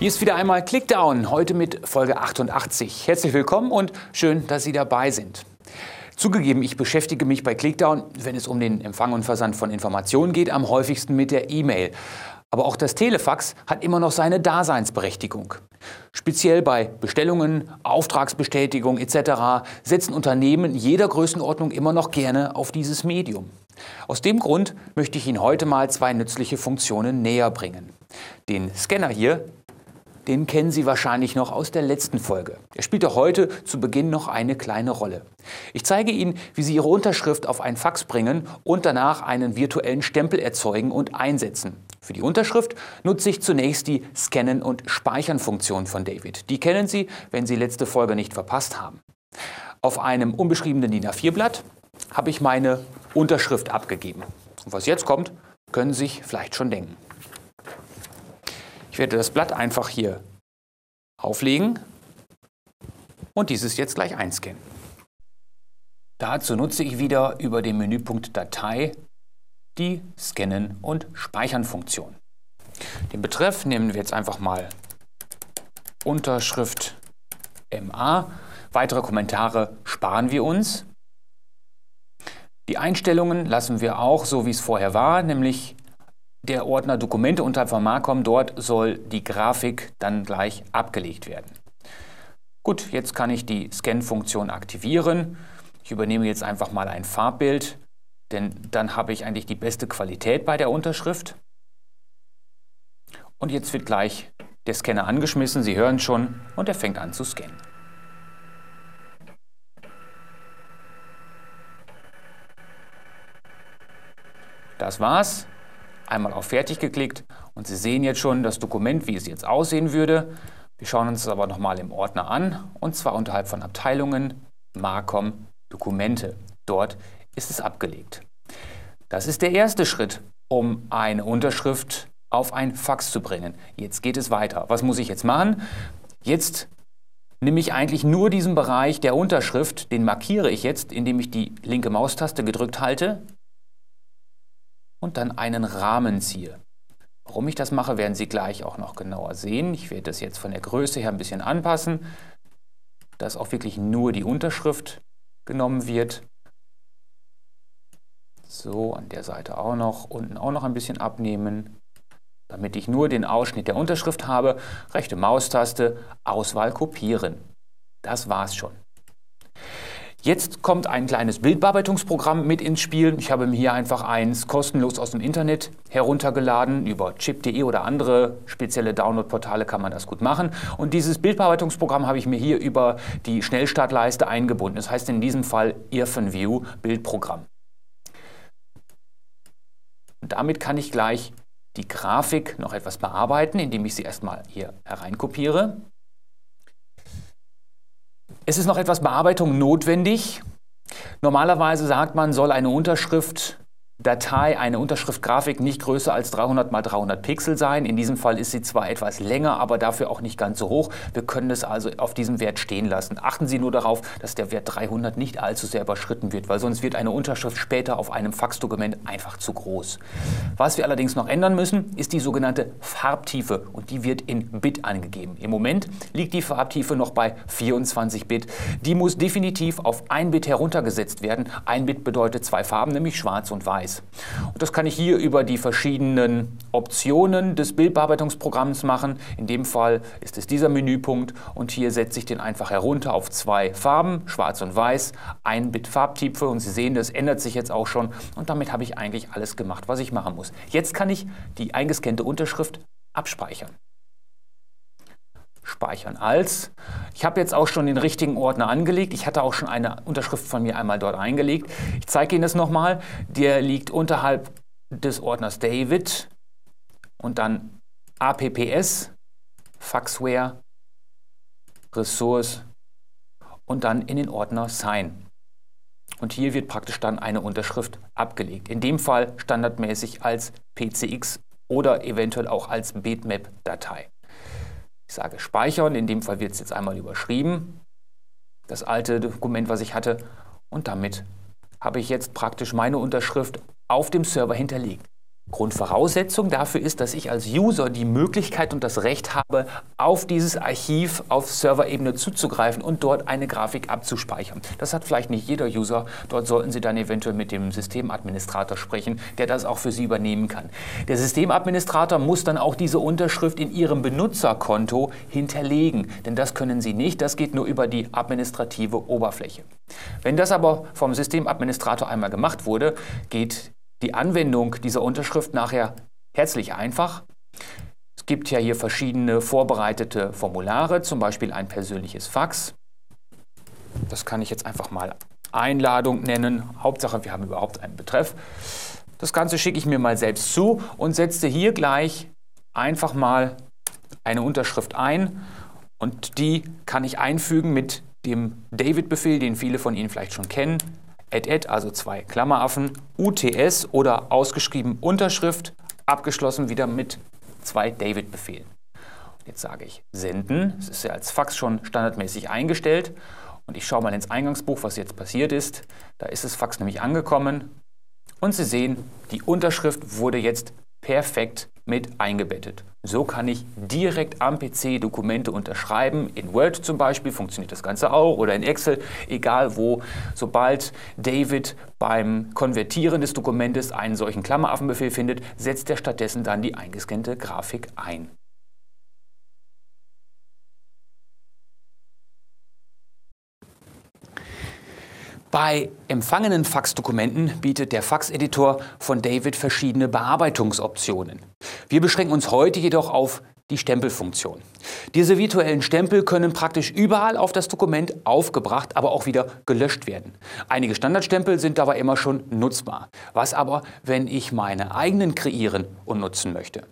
Hier ist wieder einmal Clickdown, heute mit Folge 88. Herzlich willkommen und schön, dass Sie dabei sind. Zugegeben, ich beschäftige mich bei Clickdown, wenn es um den Empfang und Versand von Informationen geht, am häufigsten mit der E-Mail. Aber auch das Telefax hat immer noch seine Daseinsberechtigung. Speziell bei Bestellungen, Auftragsbestätigung etc. setzen Unternehmen jeder Größenordnung immer noch gerne auf dieses Medium. Aus dem Grund möchte ich Ihnen heute mal zwei nützliche Funktionen näher bringen. Den Scanner hier, den kennen Sie wahrscheinlich noch aus der letzten Folge. Er spielt auch heute zu Beginn noch eine kleine Rolle. Ich zeige Ihnen, wie Sie Ihre Unterschrift auf ein Fax bringen und danach einen virtuellen Stempel erzeugen und einsetzen. Für die Unterschrift nutze ich zunächst die Scannen- und Speichern-Funktion von David. Die kennen Sie, wenn Sie letzte Folge nicht verpasst haben. Auf einem unbeschriebenen DIN A4-Blatt habe ich meine Unterschrift abgegeben. Und was jetzt kommt, können Sie sich vielleicht schon denken. Ich werde das Blatt einfach hier auflegen und dieses jetzt gleich einscannen. Dazu nutze ich wieder über den Menüpunkt Datei die Scannen- und Speichern-Funktion. Den Betreff nehmen wir jetzt einfach mal Unterschrift MA. Weitere Kommentare sparen wir uns. Die Einstellungen lassen wir auch so, wie es vorher war, nämlich der Ordner Dokumente unterhalb von Marcom, dort soll die Grafik dann gleich abgelegt werden. Gut, jetzt kann ich die Scan-Funktion aktivieren. Ich übernehme jetzt einfach mal ein Farbbild, denn dann habe ich eigentlich die beste Qualität bei der Unterschrift. Und jetzt wird gleich der Scanner angeschmissen, Sie hören schon, und er fängt an zu scannen. Das war's. Einmal auf Fertig geklickt und Sie sehen jetzt schon das Dokument, wie es jetzt aussehen würde. Wir schauen uns das aber nochmal im Ordner an und zwar unterhalb von Abteilungen Marcom Dokumente. Dort ist es abgelegt. Das ist der erste Schritt, um eine Unterschrift auf ein Fax zu bringen. Jetzt geht es weiter. Was muss ich jetzt machen? Jetzt nehme ich eigentlich nur diesen Bereich der Unterschrift, den markiere ich jetzt, indem ich die linke Maustaste gedrückt halte und dann einen Rahmen ziehe. Warum ich das mache, werden Sie gleich auch noch genauer sehen. Ich werde das jetzt von der Größe her ein bisschen anpassen, dass auch wirklich nur die Unterschrift genommen wird. So, an der Seite auch noch, unten auch noch ein bisschen abnehmen, damit ich nur den Ausschnitt der Unterschrift habe. Rechte Maustaste, Auswahl kopieren. Das war's schon. Jetzt kommt ein kleines Bildbearbeitungsprogramm mit ins Spiel. Ich habe mir hier einfach eins kostenlos aus dem Internet heruntergeladen. Über chip.de oder andere spezielle Downloadportale kann man das gut machen. Und dieses Bildbearbeitungsprogramm habe ich mir hier über die Schnellstartleiste eingebunden. Das heißt in diesem Fall IrfanView Bildprogramm. Und damit kann ich gleich die Grafik noch etwas bearbeiten, indem ich sie erstmal hier hereinkopiere. Es ist noch etwas Bearbeitung notwendig. Normalerweise sagt man, soll eine Unterschrift Datei, eine Unterschriftgrafik nicht größer als 300 x 300 Pixel sein. In diesem Fall ist sie zwar etwas länger, aber dafür auch nicht ganz so hoch. Wir können es also auf diesem Wert stehen lassen. Achten Sie nur darauf, dass der Wert 300 nicht allzu sehr überschritten wird, weil sonst wird eine Unterschrift später auf einem Faxdokument einfach zu groß. Was wir allerdings noch ändern müssen, ist die sogenannte Farbtiefe und die wird in Bit angegeben. Im Moment liegt die Farbtiefe noch bei 24 Bit. Die muss definitiv auf ein Bit heruntergesetzt werden. Ein Bit bedeutet zwei Farben, nämlich schwarz und weiß. Preis. Und das kann ich hier über die verschiedenen Optionen des Bildbearbeitungsprogramms machen. In dem Fall ist es dieser Menüpunkt und hier setze ich den einfach herunter auf zwei Farben, schwarz und weiß, ein Bit Farbtiefe und Sie sehen, das ändert sich jetzt auch schon und damit habe ich eigentlich alles gemacht, was ich machen muss. Jetzt kann ich die eingescannte Unterschrift abspeichern speichern als. Ich habe jetzt auch schon den richtigen Ordner angelegt. Ich hatte auch schon eine Unterschrift von mir einmal dort eingelegt. Ich zeige Ihnen das nochmal. Der liegt unterhalb des Ordners David und dann APPS, Faxware, Ressource und dann in den Ordner Sign. Und hier wird praktisch dann eine Unterschrift abgelegt. In dem Fall standardmäßig als PCX oder eventuell auch als Bitmap-Datei. Ich sage speichern, in dem Fall wird es jetzt einmal überschrieben, das alte Dokument, was ich hatte. Und damit habe ich jetzt praktisch meine Unterschrift auf dem Server hinterlegt. Grundvoraussetzung dafür ist, dass ich als User die Möglichkeit und das Recht habe, auf dieses Archiv auf Serverebene zuzugreifen und dort eine Grafik abzuspeichern. Das hat vielleicht nicht jeder User. Dort sollten Sie dann eventuell mit dem Systemadministrator sprechen, der das auch für Sie übernehmen kann. Der Systemadministrator muss dann auch diese Unterschrift in Ihrem Benutzerkonto hinterlegen, denn das können Sie nicht. Das geht nur über die administrative Oberfläche. Wenn das aber vom Systemadministrator einmal gemacht wurde, geht die Anwendung dieser Unterschrift nachher herzlich einfach. Es gibt ja hier verschiedene vorbereitete Formulare, zum Beispiel ein persönliches Fax. Das kann ich jetzt einfach mal Einladung nennen. Hauptsache, wir haben überhaupt einen Betreff. Das Ganze schicke ich mir mal selbst zu und setze hier gleich einfach mal eine Unterschrift ein und die kann ich einfügen mit dem David-Befehl, den viele von Ihnen vielleicht schon kennen add, also zwei Klammeraffen, UTS oder ausgeschrieben Unterschrift, abgeschlossen wieder mit zwei David-Befehlen. Jetzt sage ich senden. Es ist ja als Fax schon standardmäßig eingestellt. Und ich schaue mal ins Eingangsbuch, was jetzt passiert ist. Da ist das Fax nämlich angekommen. Und Sie sehen, die Unterschrift wurde jetzt perfekt mit eingebettet. So kann ich direkt am PC Dokumente unterschreiben. In Word zum Beispiel funktioniert das Ganze auch oder in Excel, egal wo. Sobald David beim Konvertieren des Dokumentes einen solchen Klammeraffenbefehl findet, setzt er stattdessen dann die eingescannte Grafik ein. Bei empfangenen Faxdokumenten bietet der Faxeditor von David verschiedene Bearbeitungsoptionen. Wir beschränken uns heute jedoch auf die Stempelfunktion. Diese virtuellen Stempel können praktisch überall auf das Dokument aufgebracht, aber auch wieder gelöscht werden. Einige Standardstempel sind dabei immer schon nutzbar. Was aber, wenn ich meine eigenen kreieren und nutzen möchte?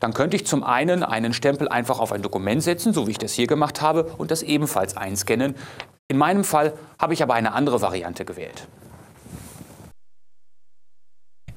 Dann könnte ich zum einen einen Stempel einfach auf ein Dokument setzen, so wie ich das hier gemacht habe, und das ebenfalls einscannen. In meinem Fall habe ich aber eine andere Variante gewählt.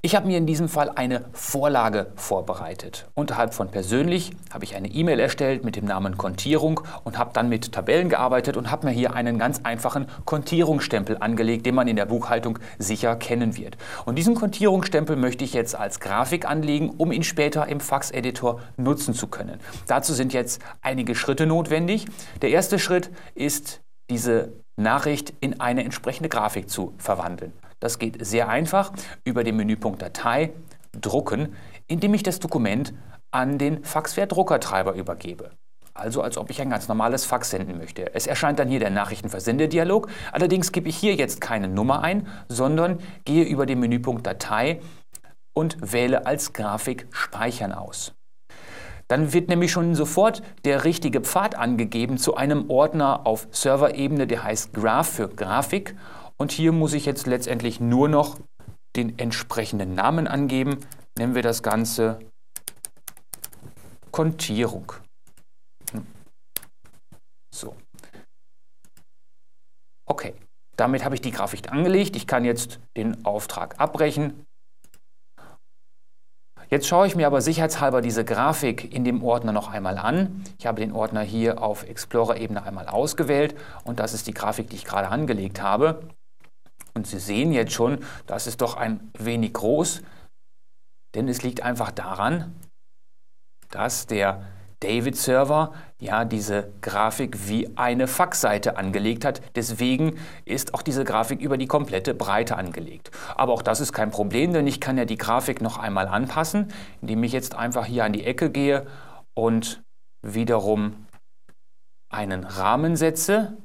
Ich habe mir in diesem Fall eine Vorlage vorbereitet. Unterhalb von persönlich habe ich eine E-Mail erstellt mit dem Namen Kontierung und habe dann mit Tabellen gearbeitet und habe mir hier einen ganz einfachen Kontierungsstempel angelegt, den man in der Buchhaltung sicher kennen wird. Und diesen Kontierungsstempel möchte ich jetzt als Grafik anlegen, um ihn später im Fax-Editor nutzen zu können. Dazu sind jetzt einige Schritte notwendig. Der erste Schritt ist diese Nachricht in eine entsprechende Grafik zu verwandeln. Das geht sehr einfach über den Menüpunkt Datei, Drucken, indem ich das Dokument an den Faxware-Druckertreiber übergebe. Also als ob ich ein ganz normales Fax senden möchte. Es erscheint dann hier der Nachrichtenversendedialog. Allerdings gebe ich hier jetzt keine Nummer ein, sondern gehe über den Menüpunkt Datei und wähle als Grafik Speichern aus. Dann wird nämlich schon sofort der richtige Pfad angegeben zu einem Ordner auf Serverebene, der heißt Graph für Grafik. Und hier muss ich jetzt letztendlich nur noch den entsprechenden Namen angeben. Nennen wir das Ganze Kontierung. So. Okay, damit habe ich die Grafik angelegt. Ich kann jetzt den Auftrag abbrechen. Jetzt schaue ich mir aber sicherheitshalber diese Grafik in dem Ordner noch einmal an. Ich habe den Ordner hier auf Explorer-Ebene einmal ausgewählt und das ist die Grafik, die ich gerade angelegt habe. Und Sie sehen jetzt schon, das ist doch ein wenig groß, denn es liegt einfach daran, dass der David-Server ja diese Grafik wie eine Faxseite angelegt hat. Deswegen ist auch diese Grafik über die komplette Breite angelegt. Aber auch das ist kein Problem, denn ich kann ja die Grafik noch einmal anpassen, indem ich jetzt einfach hier an die Ecke gehe und wiederum einen Rahmen setze.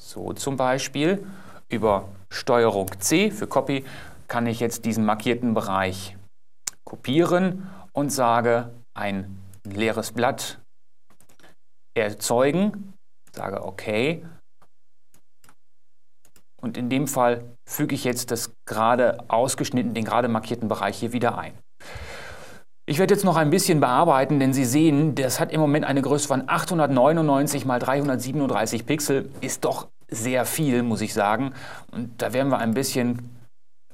So zum Beispiel über Steuerung C für Copy kann ich jetzt diesen markierten Bereich kopieren und sage ein leeres Blatt erzeugen, sage OK. Und in dem Fall füge ich jetzt das gerade ausgeschnitten, den gerade markierten Bereich hier wieder ein. Ich werde jetzt noch ein bisschen bearbeiten, denn Sie sehen, das hat im Moment eine Größe von 899 x 337 Pixel, ist doch sehr viel, muss ich sagen. Und da werden wir ein bisschen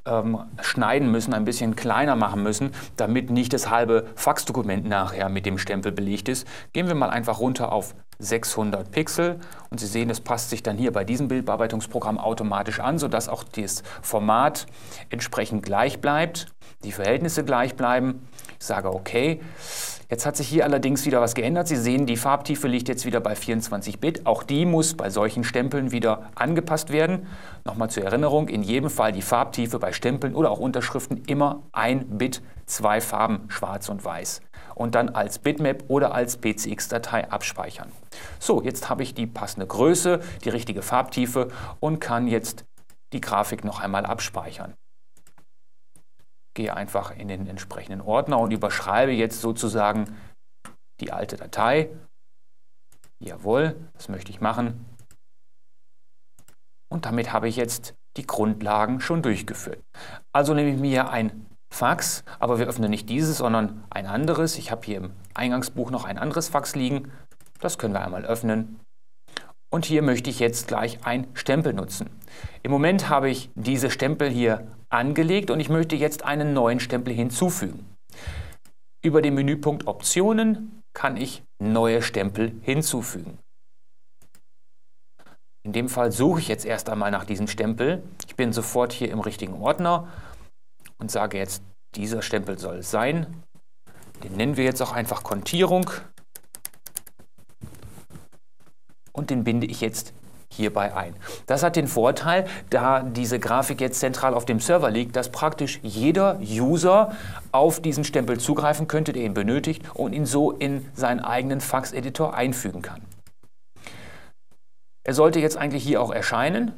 ähm, schneiden müssen, ein bisschen kleiner machen müssen, damit nicht das halbe Faxdokument nachher mit dem Stempel belegt ist. Gehen wir mal einfach runter auf 600 Pixel und Sie sehen, es passt sich dann hier bei diesem Bildbearbeitungsprogramm automatisch an, sodass auch das Format entsprechend gleich bleibt, die Verhältnisse gleich bleiben. Ich sage OK. Jetzt hat sich hier allerdings wieder was geändert. Sie sehen, die Farbtiefe liegt jetzt wieder bei 24 Bit. Auch die muss bei solchen Stempeln wieder angepasst werden. Nochmal zur Erinnerung, in jedem Fall die Farbtiefe bei Stempeln oder auch Unterschriften immer ein Bit, zwei Farben, schwarz und weiß. Und dann als Bitmap oder als PCX-Datei abspeichern. So, jetzt habe ich die passende Größe, die richtige Farbtiefe und kann jetzt die Grafik noch einmal abspeichern gehe einfach in den entsprechenden Ordner und überschreibe jetzt sozusagen die alte Datei. Jawohl, das möchte ich machen. Und damit habe ich jetzt die Grundlagen schon durchgeführt. Also nehme ich mir ein Fax, aber wir öffnen nicht dieses, sondern ein anderes. Ich habe hier im Eingangsbuch noch ein anderes Fax liegen. Das können wir einmal öffnen. Und hier möchte ich jetzt gleich ein Stempel nutzen. Im Moment habe ich diese Stempel hier angelegt und ich möchte jetzt einen neuen Stempel hinzufügen. Über den Menüpunkt Optionen kann ich neue Stempel hinzufügen. In dem Fall suche ich jetzt erst einmal nach diesem Stempel. Ich bin sofort hier im richtigen Ordner und sage jetzt, dieser Stempel soll es sein. Den nennen wir jetzt auch einfach Kontierung und den binde ich jetzt hierbei ein. Das hat den Vorteil, da diese Grafik jetzt zentral auf dem Server liegt, dass praktisch jeder User auf diesen Stempel zugreifen könnte, der ihn benötigt und ihn so in seinen eigenen Fax-Editor einfügen kann. Er sollte jetzt eigentlich hier auch erscheinen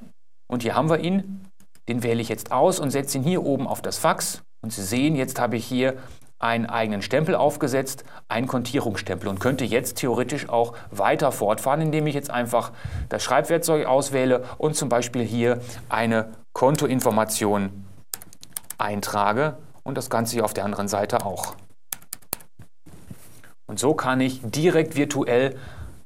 und hier haben wir ihn. Den wähle ich jetzt aus und setze ihn hier oben auf das Fax und Sie sehen, jetzt habe ich hier einen eigenen Stempel aufgesetzt, einen Kontierungsstempel und könnte jetzt theoretisch auch weiter fortfahren, indem ich jetzt einfach das Schreibwerkzeug auswähle und zum Beispiel hier eine Kontoinformation eintrage und das Ganze hier auf der anderen Seite auch. Und so kann ich direkt virtuell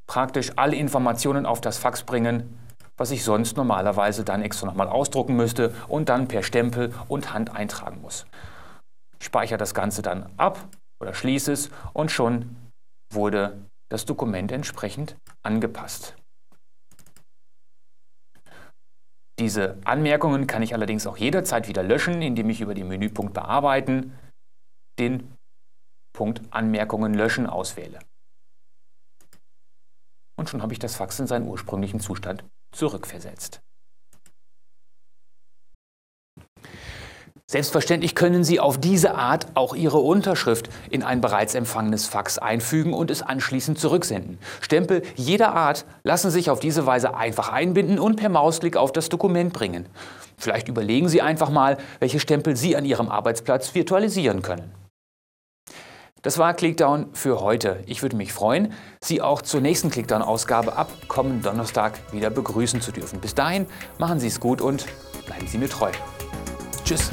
praktisch alle Informationen auf das Fax bringen, was ich sonst normalerweise dann extra nochmal ausdrucken müsste und dann per Stempel und Hand eintragen muss speichere das Ganze dann ab oder schließe es und schon wurde das Dokument entsprechend angepasst. Diese Anmerkungen kann ich allerdings auch jederzeit wieder löschen, indem ich über den Menüpunkt Bearbeiten den Punkt Anmerkungen löschen auswähle. Und schon habe ich das Fax in seinen ursprünglichen Zustand zurückversetzt. Selbstverständlich können Sie auf diese Art auch Ihre Unterschrift in ein bereits empfangenes Fax einfügen und es anschließend zurücksenden. Stempel jeder Art lassen sich auf diese Weise einfach einbinden und per Mausklick auf das Dokument bringen. Vielleicht überlegen Sie einfach mal, welche Stempel Sie an Ihrem Arbeitsplatz virtualisieren können. Das war Clickdown für heute. Ich würde mich freuen, Sie auch zur nächsten Clickdown-Ausgabe ab kommenden Donnerstag wieder begrüßen zu dürfen. Bis dahin, machen Sie es gut und bleiben Sie mir treu. Tschüss.